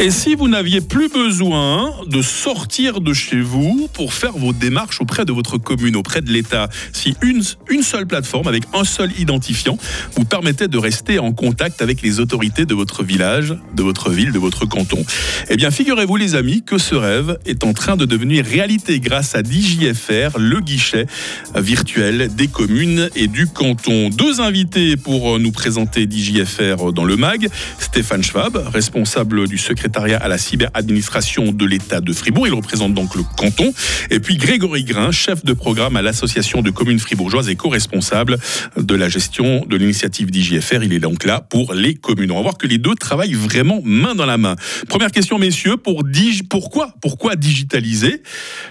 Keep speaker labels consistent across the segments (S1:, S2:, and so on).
S1: Et si vous n'aviez plus besoin de sortir de chez vous pour faire vos démarches auprès de votre commune, auprès de l'État, si une, une seule plateforme avec un seul identifiant vous permettait de rester en contact avec les autorités de votre village, de votre ville, de votre canton, eh bien figurez-vous les amis que ce rêve est en train de devenir réalité grâce à DJFR, le guichet virtuel des communes et du canton. Deux invités pour nous présenter DJFR dans le MAG, Stéphane Schwab, responsable du secrétaire à la cyberadministration de l'État de Fribourg. Il représente donc le canton. Et puis Grégory Grain, chef de programme à l'association de communes fribourgeoises et co-responsable de la gestion de l'initiative d'IJFR. Il est donc là pour les communes. On va voir que les deux travaillent vraiment main dans la main. Première question, messieurs, pour pourquoi, pourquoi digitaliser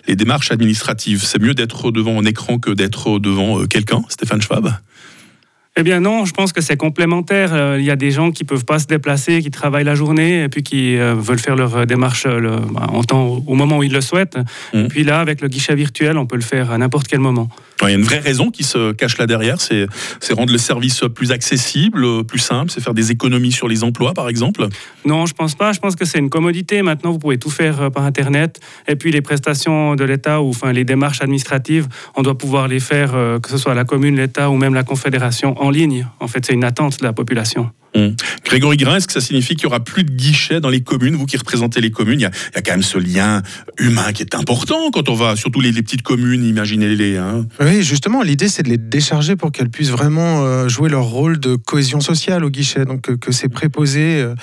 S1: les démarches administratives? C'est mieux d'être devant un écran que d'être devant euh, quelqu'un, Stéphane Schwab?
S2: Eh bien non, je pense que c'est complémentaire. Euh, il y a des gens qui peuvent pas se déplacer, qui travaillent la journée et puis qui euh, veulent faire leur euh, démarche bah, en temps, au moment où ils le souhaitent. Et mmh. puis là, avec le guichet virtuel, on peut le faire à n'importe quel moment.
S1: Il y a une vraie raison qui se cache là derrière, c'est rendre le service plus accessible, plus simple, c'est faire des économies sur les emplois, par exemple
S2: Non, je pense pas. Je pense que c'est une commodité. Maintenant, vous pouvez tout faire par Internet. Et puis les prestations de l'État ou enfin les démarches administratives, on doit pouvoir les faire, que ce soit la commune, l'État ou même la Confédération en ligne. En fait, c'est une attente de la population.
S1: Hum. Grégory Grain, est-ce que ça signifie qu'il n'y aura plus de guichets dans les communes Vous qui représentez les communes, il y, a, quand même ce lien humain qui est important quand on va, surtout les, petites communes, imaginez-les. Hein.
S3: Oui, justement, l'idée c'est de les décharger pour qu'elles puissent vraiment euh, jouer leur rôle de cohésion sociale au guichet. Donc que, ces préposés euh,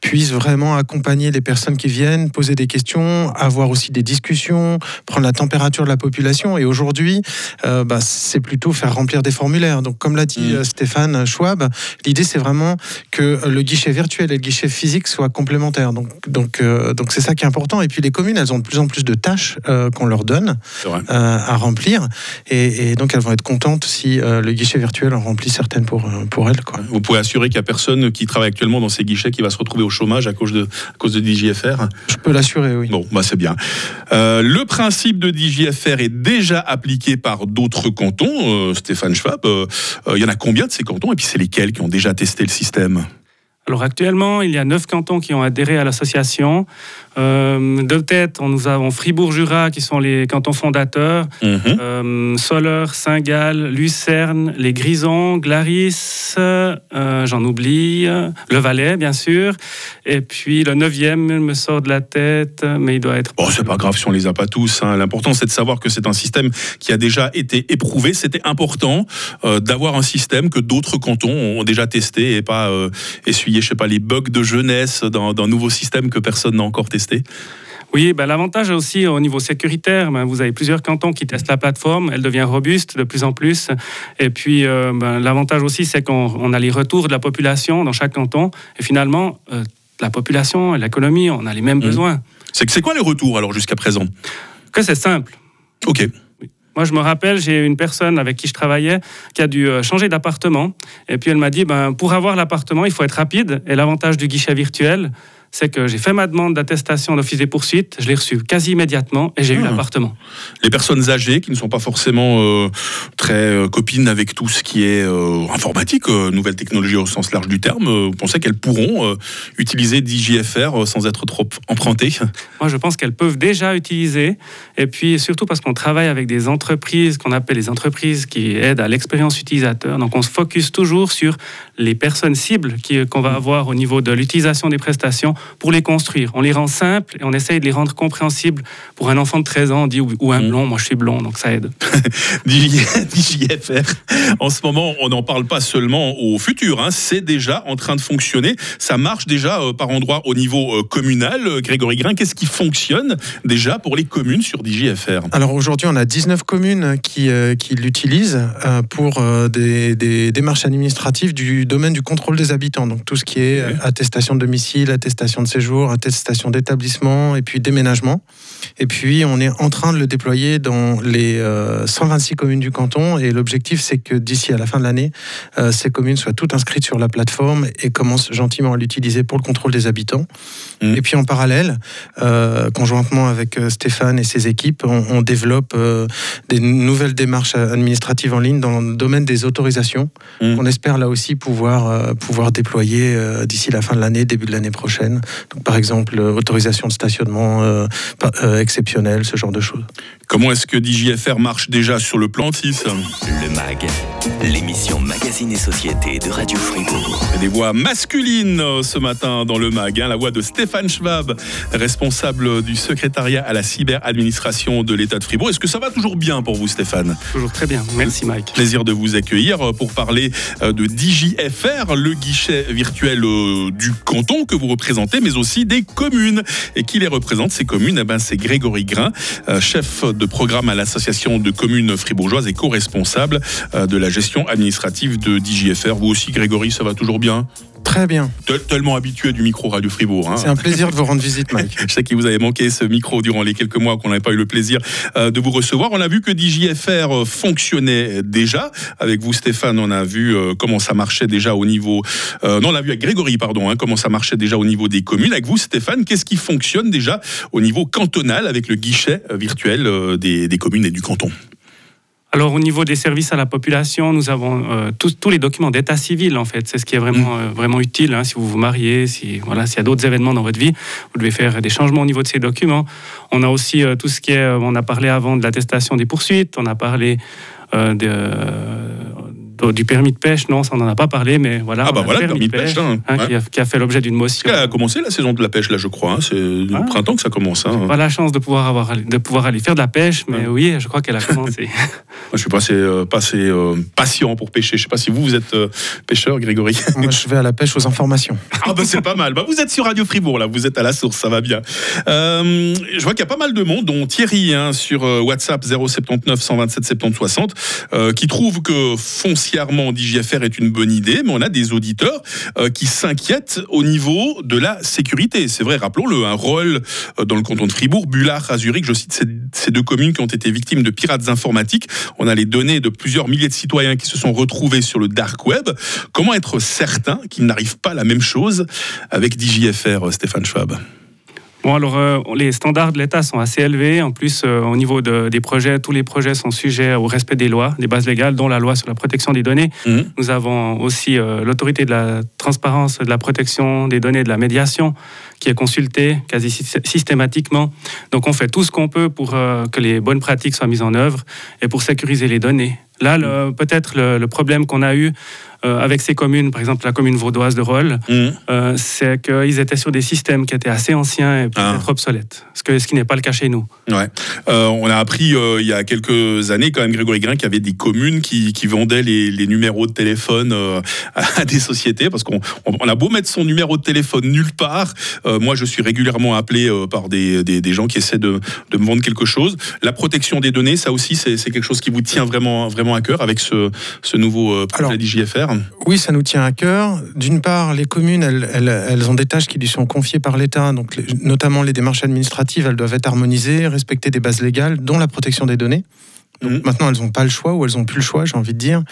S3: puissent vraiment accompagner les personnes qui viennent, poser des questions, avoir aussi des discussions, prendre la température de la population. Et aujourd'hui, euh, bah, c'est plutôt faire remplir des formulaires. Donc comme l'a dit hum. Stéphane Schwab, l'idée c'est vraiment que le guichet virtuel et le guichet physique soient complémentaires. Donc, donc, euh, donc c'est ça qui est important. Et puis les communes, elles ont de plus en plus de tâches euh, qu'on leur donne euh, à remplir, et, donc elles vont être contentes si le guichet virtuel en remplit certaines pour pour elles. Quoi.
S1: Vous pouvez assurer qu'il n'y a personne qui travaille actuellement dans ces guichets qui va se retrouver au chômage à cause de à cause de DJFR.
S3: Je peux l'assurer, oui.
S1: Bon, bah c'est bien. le principe de DJFR est déjà appliqué par d'autres cantons. Stéphane Schwab, il y en a combien de ces cantons? Et puis c'est lesquels qui ont déjà testé le système?
S2: Alors actuellement, il y a neuf cantons qui ont adhéré à l'association. Euh, de tête, nous avons Fribourg-Jura qui sont les cantons fondateurs, mhm. euh, Soleure, Saint-Gall, Lucerne, les Grisons, Glaris, euh, j'en oublie, le Valais bien sûr, et puis le neuvième me sort de la tête, mais il doit être...
S1: Oh, c'est pas grave si on les a pas tous. Hein. L'important c'est de savoir que c'est un système qui a déjà été éprouvé. C'était important d'avoir un système que d'autres cantons ont déjà testé et pas essuyer, je sais pas, les bugs de jeunesse d'un nouveau système que personne n'a encore testé.
S2: Oui, ben, l'avantage aussi au niveau sécuritaire, ben, vous avez plusieurs cantons qui testent la plateforme, elle devient robuste de plus en plus. Et puis euh, ben, l'avantage aussi, c'est qu'on a les retours de la population dans chaque canton. Et finalement, euh, la population, l'économie, on a les mêmes mmh. besoins.
S1: C'est quoi les retours alors jusqu'à présent?
S2: Que c'est simple.
S1: Ok.
S2: Moi, je me rappelle, j'ai une personne avec qui je travaillais qui a dû euh, changer d'appartement. Et puis elle m'a dit, ben, pour avoir l'appartement, il faut être rapide. Et l'avantage du guichet virtuel, c'est que j'ai fait ma demande d'attestation d'office des poursuites, je l'ai reçue quasi immédiatement et j'ai eu ah. l'appartement.
S1: Les personnes âgées qui ne sont pas forcément euh, très euh, copines avec tout ce qui est euh, informatique, nouvelles technologies au sens large du terme, vous pensez qu'elles pourront utiliser DJFR sans être trop empruntées?
S2: Moi, je pense qu'elles peuvent déjà utiliser. Et puis surtout parce qu'on travaille avec des entreprises qu'on appelle les entreprises qui aident à l'expérience utilisateur. Donc on se focus toujours sur les personnes cibles qu'on va avoir au niveau de l'utilisation des prestations pour les construire. On les rend simples et on essaye de les rendre compréhensibles. Pour un enfant de 13 ans, on dit ou un mm. blond, moi je suis blond, donc ça aide.
S1: DJFR, en ce moment, on n'en parle pas seulement au futur, hein. c'est déjà en train de fonctionner. Ça marche déjà euh, par endroit au niveau euh, communal. Euh, Grégory Grain, qu'est-ce qui fonctionne déjà pour les communes sur DJFR
S3: Alors aujourd'hui, on a 19 communes qui, qui l'utilisent pour des, des, démarches administratives du domaine du contrôle des habitants. Donc tout ce qui est attestation de domicile, attestation de séjour, attestation d'établissement et puis déménagement. Et puis, on est en train de le déployer dans les 126 communes du canton. Et l'objectif, c'est que d'ici à la fin de l'année, ces communes soient toutes inscrites sur la plateforme et commencent gentiment à l'utiliser pour le contrôle des habitants. Mmh. Et puis, en parallèle, conjointement avec Stéphane et ses équipes, on, développe des nouvelles démarches administratives en ligne dans le domaine des autorisations. Mmh. On espère là aussi pouvoir, pouvoir déployer d'ici la fin de l'année, début de l'année prochaine. Donc, par exemple, autorisation de stationnement exceptionnelle, ce genre de choses.
S1: Comment est-ce que DJFR marche déjà sur le plan 6
S4: Le MAG, l'émission Magazine et Société de Radio Fribourg.
S1: Des voix masculines euh, ce matin dans le MAG. Hein, la voix de Stéphane Schwab, responsable du secrétariat à la cyberadministration de l'État de Fribourg. Est-ce que ça va toujours bien pour vous, Stéphane?
S2: Toujours très bien. Merci, Mike.
S1: Plaisir de vous accueillir euh, pour parler euh, de Le guichet virtuel du canton que vous représentez, mais aussi des communes. Et qui les représente, ces communes? Eh ben, C'est Grégory Grain, chef de programme à l'association de communes fribourgeoises et co-responsable euh, de la gestion administrative de DJFR. Vous aussi, Grégory, ça va toujours bien?
S3: Très bien.
S1: Tellement habitué du micro Radio Fribourg.
S3: Hein. C'est un plaisir de vous rendre visite, Mike.
S1: Je sais qu'il vous avait manqué ce micro durant les quelques mois qu'on n'avait pas eu le plaisir euh, de vous recevoir. On a vu que DJFR euh, fonctionnait déjà. Avec vous, Stéphane, on a vu comment ça marchait déjà au niveau. non, on a vu avec Grégory, pardon, hein, comment ça marchait déjà au niveau des communes. Avec vous, Stéphane, qu'est-ce qui fonctionne déjà au niveau cantonal avec le guichet virtuel des communes et du canton?
S2: Alors au niveau des services à la population, nous avons euh, tous, tous, les documents d'état civil en fait. C'est ce qui est vraiment, mm. euh, vraiment utile. Hein, si vous vous mariez, si voilà, s'il y a d'autres événements dans votre vie, vous devez faire des changements au niveau de ces documents. On a aussi euh, tout ce qui est, on a parlé avant de l'attestation des poursuites, on a parlé de du permis de pêche, non, ça on n'en a pas parlé, mais voilà.
S1: Ah bah voilà, permis, de pêche, hein,
S2: hein, qui, a, fait l'objet d'une motion.
S1: Elle a commencé la saison de la pêche là, je crois. Hein. C'est le ah. printemps que ça commence. Hein.
S2: Pas la chance de pouvoir avoir, de pouvoir aller faire de la pêche, mais oui, je crois qu'elle a commencé.
S1: Moi, je suis passé, euh, passé euh, patient pour pêcher. Je sais pas si vous, vous êtes euh, pêcheur, Grégory.
S3: Moi, je vais à la pêche aux informations.
S1: ah bah c'est pas mal. Bah, vous êtes sur Radio Fribourg là, vous êtes à la source, ça va bien. je vois qu'il y a pas mal de monde, dont Thierry sur WhatsApp 079 127 70 60, qui trouve que foncièrement DJFR est une bonne idée, mais on a des auditeurs euh, qui s'inquiètent au niveau de la sécurité. C'est vrai, rappelons-le, un rôle euh, dans le canton de Fribourg, Bullard, à Zurich, je cite ces, deux communes qui ont été victimes de pirates informatiques. On a les données de plusieurs milliers de citoyens qui se sont retrouvés sur le dark web. Comment être certain qu'il n'arrive pas la même chose avec DJFR, Stéphane Schwab?
S2: Bon, alors, euh, les standards de l'État sont assez élevés. En plus, euh, au niveau des projets, tous les projets sont sujets au respect des lois, des bases légales, dont la loi sur la protection des données. Mmh. Nous avons aussi euh, l'autorité de la transparence, de la protection des données, de la médiation, qui est consultée quasi systématiquement. Donc, on fait tout ce qu'on peut pour que les bonnes pratiques soient mises en œuvre et pour sécuriser les données. Là, peut-être le, problème qu'on a eu avec ces communes, par exemple la commune vaudoise de Rolle, mmh. euh, c'est qu'ils étaient sur des systèmes qui étaient assez anciens et peut-être ah. obsolètes, ce, que, ce qui n'est pas le cas chez nous.
S1: Ouais. Euh, on a appris il y a quelques années, quand même, Grégory Grain, qu'il y avait des communes qui, vendaient les, numéros de téléphone à des sociétés, parce qu'on on a beau mettre son numéro de téléphone nulle part, moi je suis régulièrement appelé par des, des, gens qui essaient de, de, me vendre quelque chose. La protection des données, ça aussi, c'est quelque chose qui vous tient vraiment, vraiment à cœur avec ce, ce nouveau projet d'IJFR
S3: oui, ça nous tient à cœur. D'une part, les communes, elles, ont des tâches qui lui sont confiées par l'État, notamment les démarches administratives, elles doivent être harmonisées, respecter des bases légales, dont la protection des données. Mhm. maintenant, elles n'ont pas le choix ou elles n'ont plus le choix, j'ai envie de dire.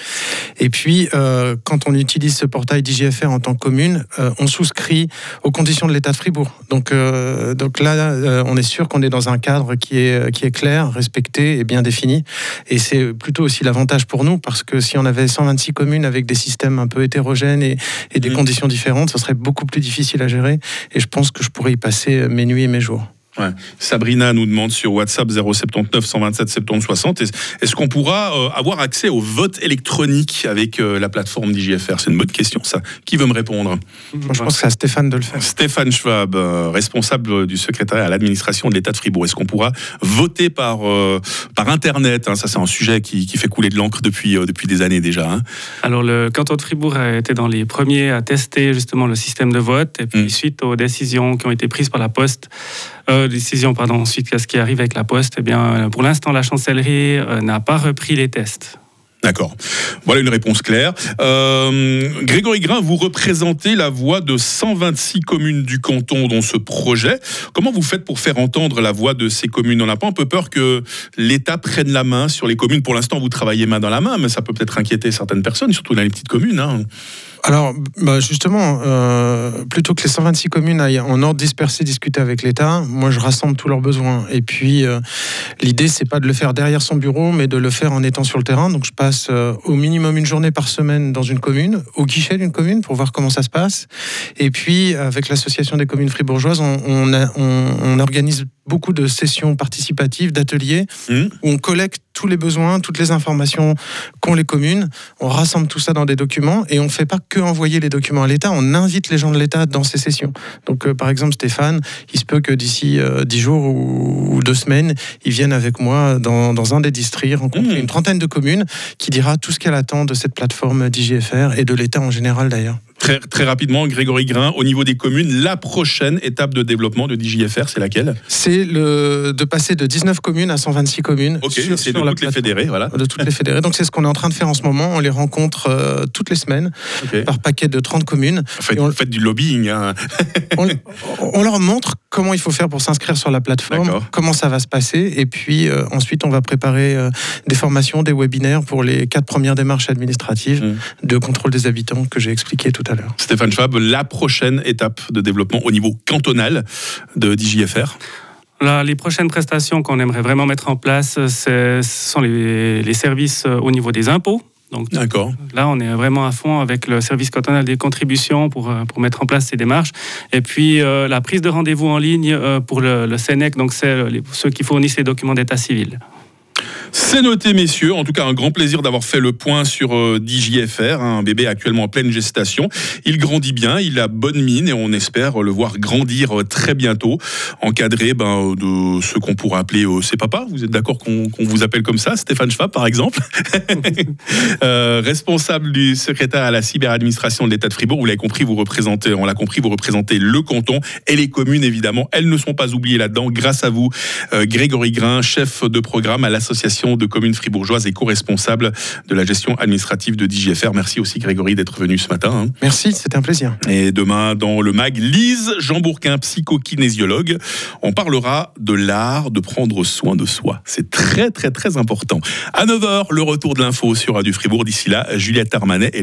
S3: Et puis, euh, quand on utilise ce portail d'IGFR en tant que commune, euh, on souscrit aux conditions de l'État de Fribourg. Donc, euh, donc là, on est sûr qu'on est dans un cadre qui est, qui est clair, respecté et bien défini. Et c'est plutôt aussi l'avantage pour nous, parce que si on avait 126 communes avec des systèmes un peu hétérogènes et, et des mhm. conditions différentes, ce serait beaucoup plus difficile à gérer. Et je pense que je pourrais y passer mes nuits et mes jours.
S1: Sabrina nous demande sur WhatsApp 079 127 70 60 est-ce qu'on pourra euh, avoir accès au vote électronique avec euh, la plateforme d'IGFR C'est une bonne question, ça. Qui veut me répondre?
S3: Moi, je pense que c'est à Stéphane de le faire.
S1: Stéphane Schwab, euh, responsable du secrétariat à l'administration de l'État de Fribourg. Est-ce qu'on pourra voter par, par Internet hein? Ça, c'est un sujet qui, qui, fait couler de l'encre depuis, depuis des années déjà. Hein.
S2: Alors, le canton de Fribourg a été dans les premiers à tester justement le système de vote. Et puis, mm. suite aux décisions qui ont été prises par la Poste, euh, décision, pardon, suite à ce qui arrive avec la Poste, eh bien, pour l'instant, la chancellerie euh, n'a pas repris les tests.
S1: D'accord. Voilà une réponse claire. Euh, Grégory Grain, vous représentez la voix de 126 communes du canton dans ce projet. Comment vous faites pour faire entendre la voix de ces communes? On n'a pas un peu peur que l'État prenne la main sur les communes. Pour l'instant, vous travaillez main dans la main, mais ça peut peut-être inquiéter certaines personnes, surtout dans les petites communes. Hein.
S3: Alors, bah justement, euh, plutôt que les 126 communes aillent en ordre dispersé discuter avec l'État, moi je rassemble tous leurs besoins. Et puis, euh, l'idée, c'est pas de le faire derrière son bureau, mais de le faire en étant sur le terrain. Donc, je passe euh, au minimum une journée par semaine dans une commune, au guichet d'une commune, pour voir comment ça se passe. Et puis, avec l'association des communes fribourgeoises, on, on, on, on organise beaucoup de sessions participatives, d'ateliers, mmh. où on collecte tous les besoins, toutes les informations qu'ont les communes. On rassemble tout ça dans des documents et on ne fait pas que envoyer les documents à l'État, on invite les gens de l'État dans ces sessions. Donc, euh, par exemple, Stéphane, il se peut que d'ici euh, dix jours ou, deux semaines, il vienne avec moi dans, dans un des districts, rencontrer mmh. une trentaine de communes qui dira tout ce qu'elle attend de cette plateforme d'IGFR et de l'État en général d'ailleurs.
S1: Très, très, rapidement, Grégory Grain, au niveau des communes, la prochaine étape de développement de DJFR, c'est laquelle?
S3: C'est de passer de 19 communes à 126 communes.
S1: Ok, c'est de toutes les fédérées, voilà.
S3: De toutes les fédérées. Donc c'est ce qu'on est en train de faire en ce moment. On les rencontre euh, toutes les semaines par paquet de 30 communes.
S1: Faites, on, fait du lobbying. Hein.
S3: on, on, leur montre comment il faut faire pour s'inscrire sur la plateforme, comment ça va se passer. Et puis euh, ensuite, on va préparer euh, des formations, des webinaires pour les quatre premières démarches administratives mmh. de contrôle des habitants que j'ai expliqué tout à l'heure.
S1: Stéphane Schwab, la prochaine étape de développement au niveau cantonal de DJFR?
S2: Là, les prochaines prestations qu'on aimerait vraiment mettre en place, ce sont les, services euh, au niveau des impôts.
S1: Donc, D'accord.
S2: Là, on est vraiment à fond avec le service cantonal des contributions pour, euh, pour mettre en place ces démarches. Et puis, euh, la prise de rendez-vous en ligne pour le, le SENEC, donc c'est ceux qui fournissent les documents d'état civil.
S1: C'est noté, messieurs. En tout cas, un grand plaisir d'avoir fait le point sur euh, DJFR, hein, un bébé actuellement en pleine gestation. Il grandit bien, il a bonne mine et on espère le voir grandir euh, très bientôt, encadré ben, de ce qu'on pourrait appeler euh, ses papas. Vous êtes d'accord qu'on vous appelle comme ça, Stéphane Schwab, par exemple? Responsable du secrétaire à la cyberadministration de l'État de Fribourg, vous l'avez compris, vous représentez, compris, vous représentez le canton et les communes, évidemment. Elles ne sont pas oubliées là-dedans, grâce à vous, Grégory Grain, chef de programme à l'association de communes fribourgeoises et co-responsable de la gestion administrative de DGFR. Merci aussi Grégory d'être venu ce matin. Hein.
S3: Merci, c'était un plaisir.
S1: Et demain, dans le MAG, Lise Jean Bourquin, psychokinésiologue, on parlera de l'art de prendre soin de soi. C'est très très très important. À 9h, le retour de l'info sur Radio Fribourg. D'ici là, Juliette Armanet et